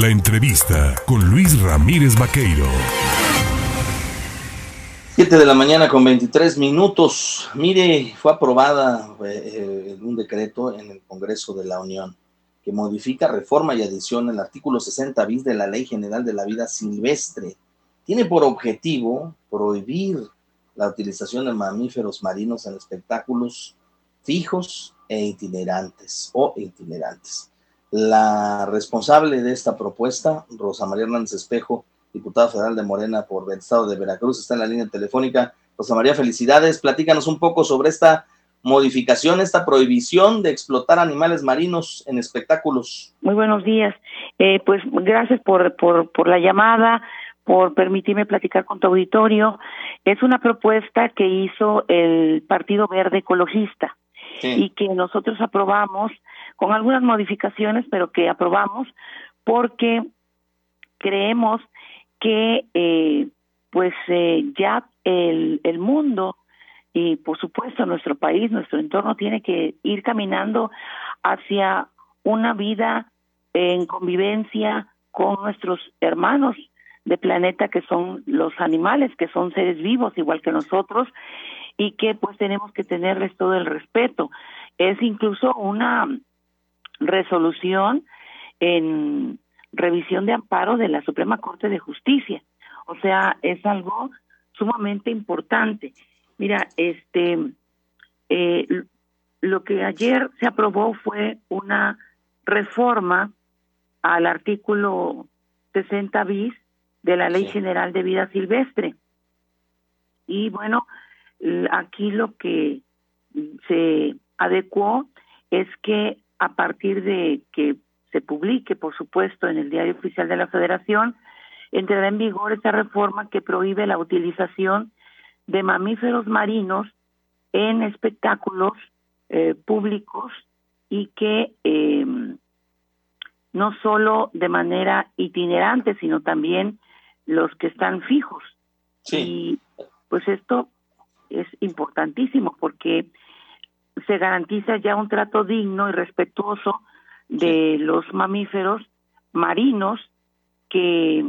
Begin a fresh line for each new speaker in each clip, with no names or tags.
La entrevista con Luis Ramírez Vaqueiro.
7 de la mañana con 23 minutos. Mire, fue aprobada eh, un decreto en el Congreso de la Unión que modifica, reforma y adición el artículo 60 bis de la Ley General de la Vida Silvestre. Tiene por objetivo prohibir la utilización de mamíferos marinos en espectáculos fijos e itinerantes o itinerantes. La responsable de esta propuesta, Rosa María Hernández Espejo, diputada federal de Morena por el estado de Veracruz, está en la línea telefónica. Rosa María, felicidades. Platícanos un poco sobre esta modificación, esta prohibición de explotar animales marinos en espectáculos.
Muy buenos días. Eh, pues gracias por, por, por la llamada, por permitirme platicar con tu auditorio. Es una propuesta que hizo el Partido Verde Ecologista y que nosotros aprobamos con algunas modificaciones, pero que aprobamos porque creemos que eh, pues eh, ya el, el mundo y por supuesto nuestro país, nuestro entorno tiene que ir caminando hacia una vida en convivencia con nuestros hermanos de planeta que son los animales, que son seres vivos igual que nosotros y que pues tenemos que tenerles todo el respeto. Es incluso una resolución en revisión de amparo de la Suprema Corte de Justicia. O sea, es algo sumamente importante. Mira, este, eh, lo que ayer se aprobó fue una reforma al artículo 60 bis de la Ley General de Vida Silvestre. Y bueno, aquí lo que se adecuó es que a partir de que se publique, por supuesto, en el Diario Oficial de la Federación, entrará en vigor esta reforma que prohíbe la utilización de mamíferos marinos en espectáculos eh, públicos y que eh, no solo de manera itinerante, sino también los que están fijos.
Sí.
Y pues esto es importantísimo porque se garantiza ya un trato digno y respetuoso de los mamíferos marinos que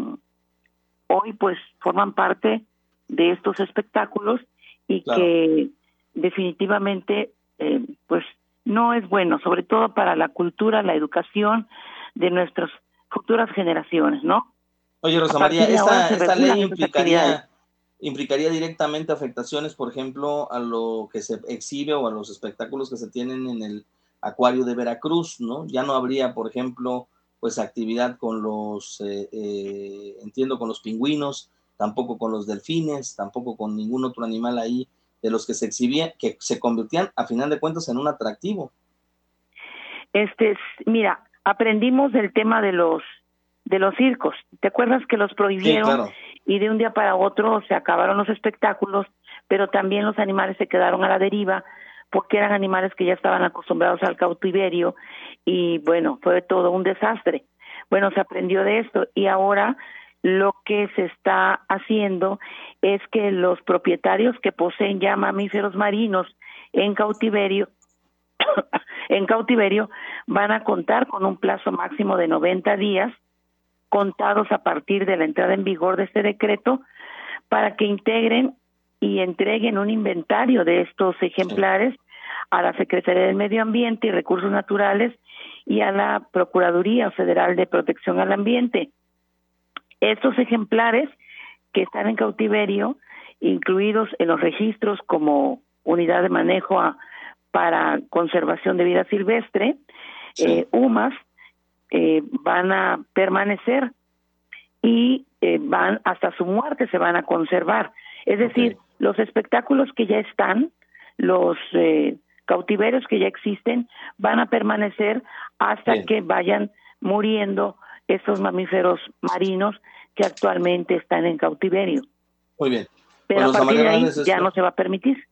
hoy pues forman parte de estos espectáculos y que definitivamente eh, pues no es bueno, sobre todo para la cultura, la educación de nuestras futuras generaciones, ¿no?
Oye, Rosa María, esta, ley implicaría, implicaría directamente afectaciones, por ejemplo, a lo que se exhibe o a los espectáculos que se tienen en el acuario de Veracruz, ¿no? Ya no habría, por ejemplo, pues actividad con los, eh, eh, entiendo, con los pingüinos, tampoco con los delfines, tampoco con ningún otro animal ahí de los que se exhibían, que se convertían a final de cuentas en un atractivo.
Este, mira, aprendimos del tema de los de los circos. ¿Te acuerdas que los prohibieron y de un día para otro se acabaron los espectáculos, pero también los animales se quedaron a la deriva porque eran animales que ya estaban acostumbrados al cautiverio y bueno, fue todo un desastre. Bueno, se aprendió de esto y ahora lo que se está haciendo es que los propietarios que poseen ya mamíferos marinos en cautiverio en cautiverio van a contar con un plazo máximo de 90 días contados a partir de la entrada en vigor de este decreto para que integren y entreguen un inventario de estos ejemplares a la Secretaría del Medio Ambiente y Recursos Naturales y a la Procuraduría Federal de Protección al Ambiente. Estos ejemplares que están en cautiverio, incluidos en los registros como unidad de manejo para conservación de vida silvestre, eh, UMAS, eh, van a permanecer y eh, van hasta su muerte se van a conservar. Es decir, los espectáculos que ya están, los eh, cautiverios que ya existen, van a permanecer hasta que vayan muriendo estos mamíferos marinos que actualmente están en cautiverio.
Muy bien.
Pero a partir de ahí ya no se va a permitir.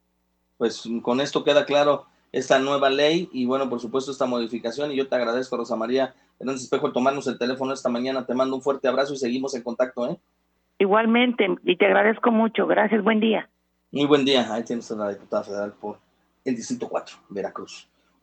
Pues con esto queda claro esta nueva ley y bueno, por supuesto esta modificación y yo te agradezco Rosa María Hernández Espejo tomarnos el teléfono esta mañana, te mando un fuerte abrazo y seguimos en contacto, ¿eh?
Igualmente, y te agradezco mucho, gracias, buen día.
Muy buen día, ahí tienes a la diputada federal por el Distrito 4, Veracruz.